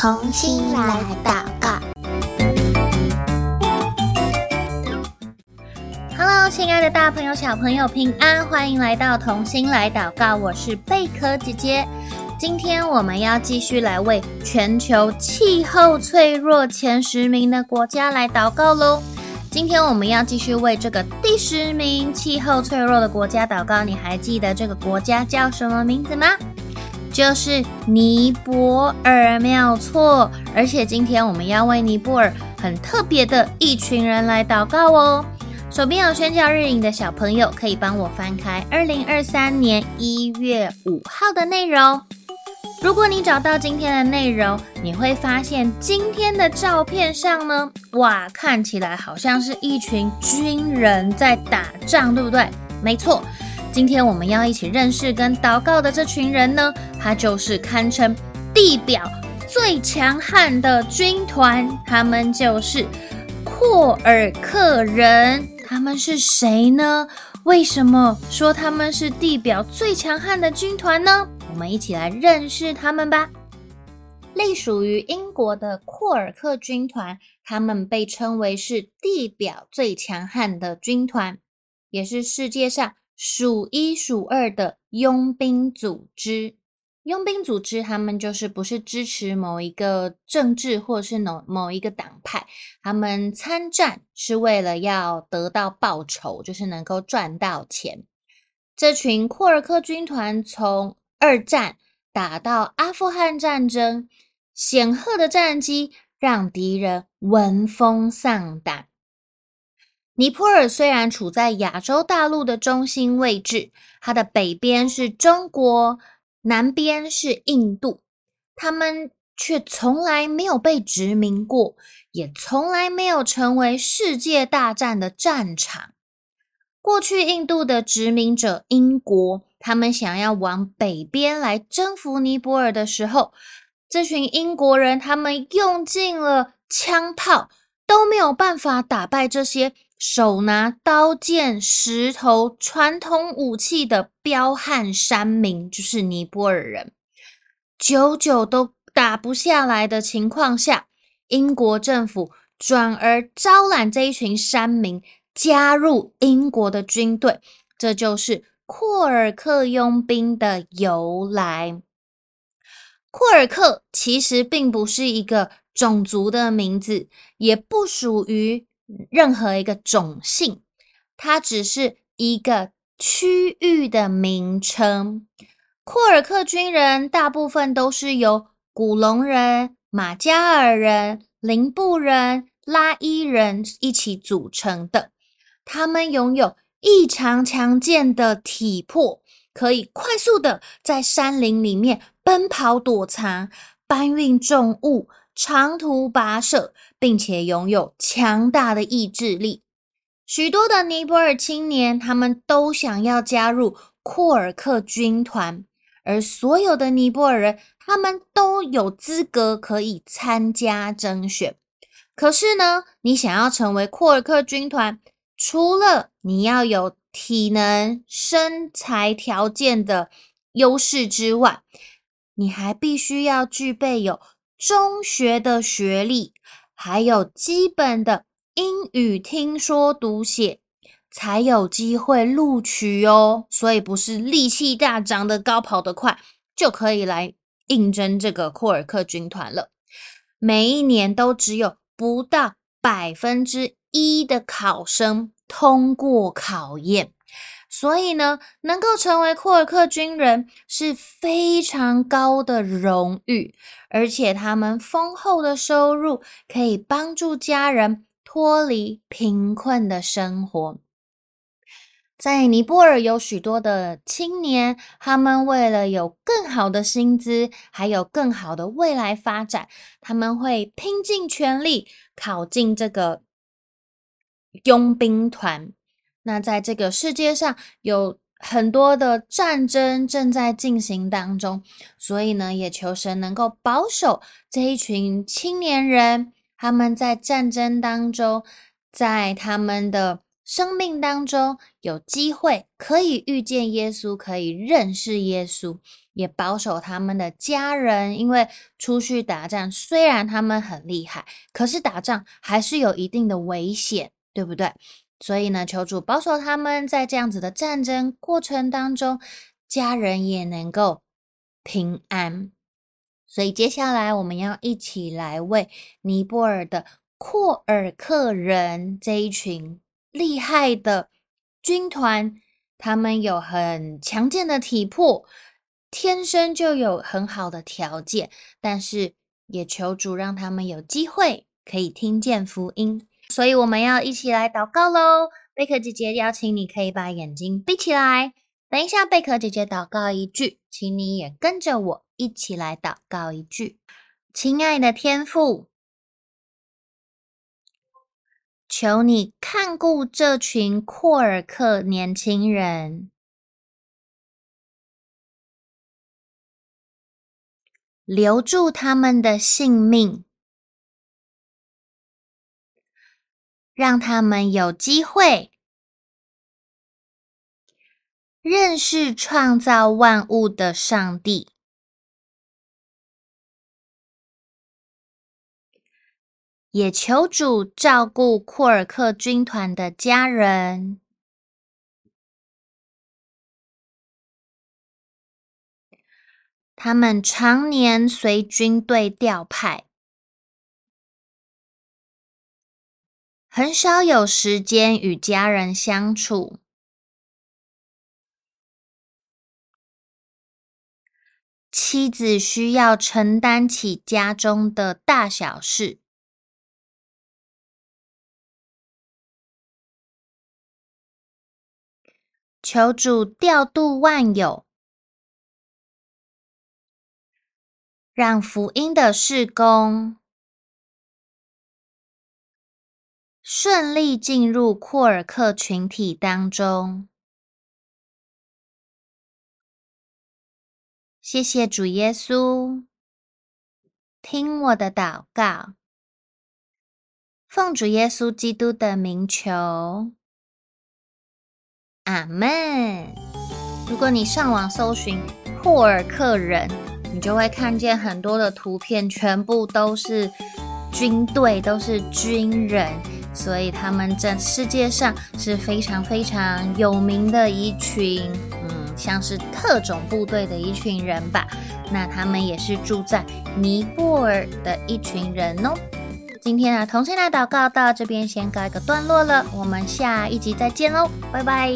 同心来祷告。Hello，亲爱的大朋友、小朋友，平安！欢迎来到同心来祷告，我是贝壳姐姐。今天我们要继续来为全球气候脆弱前十名的国家来祷告喽。今天我们要继续为这个第十名气候脆弱的国家祷告。你还记得这个国家叫什么名字吗？就是尼泊尔，没有错。而且今天我们要为尼泊尔很特别的一群人来祷告哦。手边有宣教日影的小朋友，可以帮我翻开二零二三年一月五号的内容。如果你找到今天的内容，你会发现今天的照片上呢，哇，看起来好像是一群军人在打仗，对不对？没错，今天我们要一起认识跟祷告的这群人呢，他就是堪称地表最强悍的军团，他们就是库尔克人。他们是谁呢？为什么说他们是地表最强悍的军团呢？我们一起来认识他们吧。隶属于英国的库尔克军团，他们被称为是地表最强悍的军团，也是世界上数一数二的佣兵组织。佣兵组织，他们就是不是支持某一个政治或者是某某一个党派，他们参战是为了要得到报酬，就是能够赚到钱。这群库尔克军团从二战打到阿富汗战争，显赫的战绩让敌人闻风丧胆。尼泊尔虽然处在亚洲大陆的中心位置，它的北边是中国，南边是印度，他们却从来没有被殖民过，也从来没有成为世界大战的战场。过去印度的殖民者英国，他们想要往北边来征服尼泊尔的时候，这群英国人他们用尽了枪炮，都没有办法打败这些手拿刀剑、石头、传统武器的彪悍山民，就是尼泊尔人，久久都打不下来的情况下，英国政府转而招揽这一群山民。加入英国的军队，这就是库尔克佣兵的由来。库尔克其实并不是一个种族的名字，也不属于任何一个种姓，它只是一个区域的名称。库尔克军人大部分都是由古龙人、马加尔人、林布人、拉伊人一起组成的。他们拥有异常强健的体魄，可以快速的在山林里面奔跑躲藏、搬运重物、长途跋涉，并且拥有强大的意志力。许多的尼泊尔青年，他们都想要加入库尔克军团，而所有的尼泊尔人，他们都有资格可以参加征选。可是呢，你想要成为库尔克军团，除了你要有体能、身材条件的优势之外，你还必须要具备有中学的学历，还有基本的英语听说读写，才有机会录取哦。所以不是力气大、长得高、跑得快就可以来应征这个库尔克军团了。每一年都只有不到百分之一的考生通过考验，所以呢，能够成为库尔克军人是非常高的荣誉，而且他们丰厚的收入可以帮助家人脱离贫困的生活。在尼泊尔有许多的青年，他们为了有更好的薪资，还有更好的未来发展，他们会拼尽全力考进这个。佣兵团，那在这个世界上有很多的战争正在进行当中，所以呢，也求神能够保守这一群青年人，他们在战争当中，在他们的生命当中有机会可以遇见耶稣，可以认识耶稣，也保守他们的家人。因为出去打仗，虽然他们很厉害，可是打仗还是有一定的危险，对不对？所以呢，求主保守他们在这样子的战争过程当中，家人也能够平安。所以接下来我们要一起来为尼泊尔的廓尔克人这一群厉害的军团，他们有很强健的体魄，天生就有很好的条件，但是也求主让他们有机会可以听见福音。所以我们要一起来祷告喽。贝壳姐姐邀请你可以把眼睛闭起来，等一下贝壳姐姐祷告一句，请你也跟着我。一起来祷告一句：亲爱的天父，求你看顾这群库尔克年轻人，留住他们的性命，让他们有机会认识创造万物的上帝。也求主照顾库尔克军团的家人，他们常年随军队调派，很少有时间与家人相处，妻子需要承担起家中的大小事。求主调度万有，让福音的事工顺利进入库尔克群体当中。谢谢主耶稣，听我的祷告，奉主耶稣基督的名求。阿门。如果你上网搜寻库尔克人，你就会看见很多的图片，全部都是军队，都是军人，所以他们在世界上是非常非常有名的一群，嗯，像是特种部队的一群人吧。那他们也是住在尼泊尔的一群人哦。今天啊，同心来祷告到这边先告一个段落了，我们下一集再见喽，拜拜。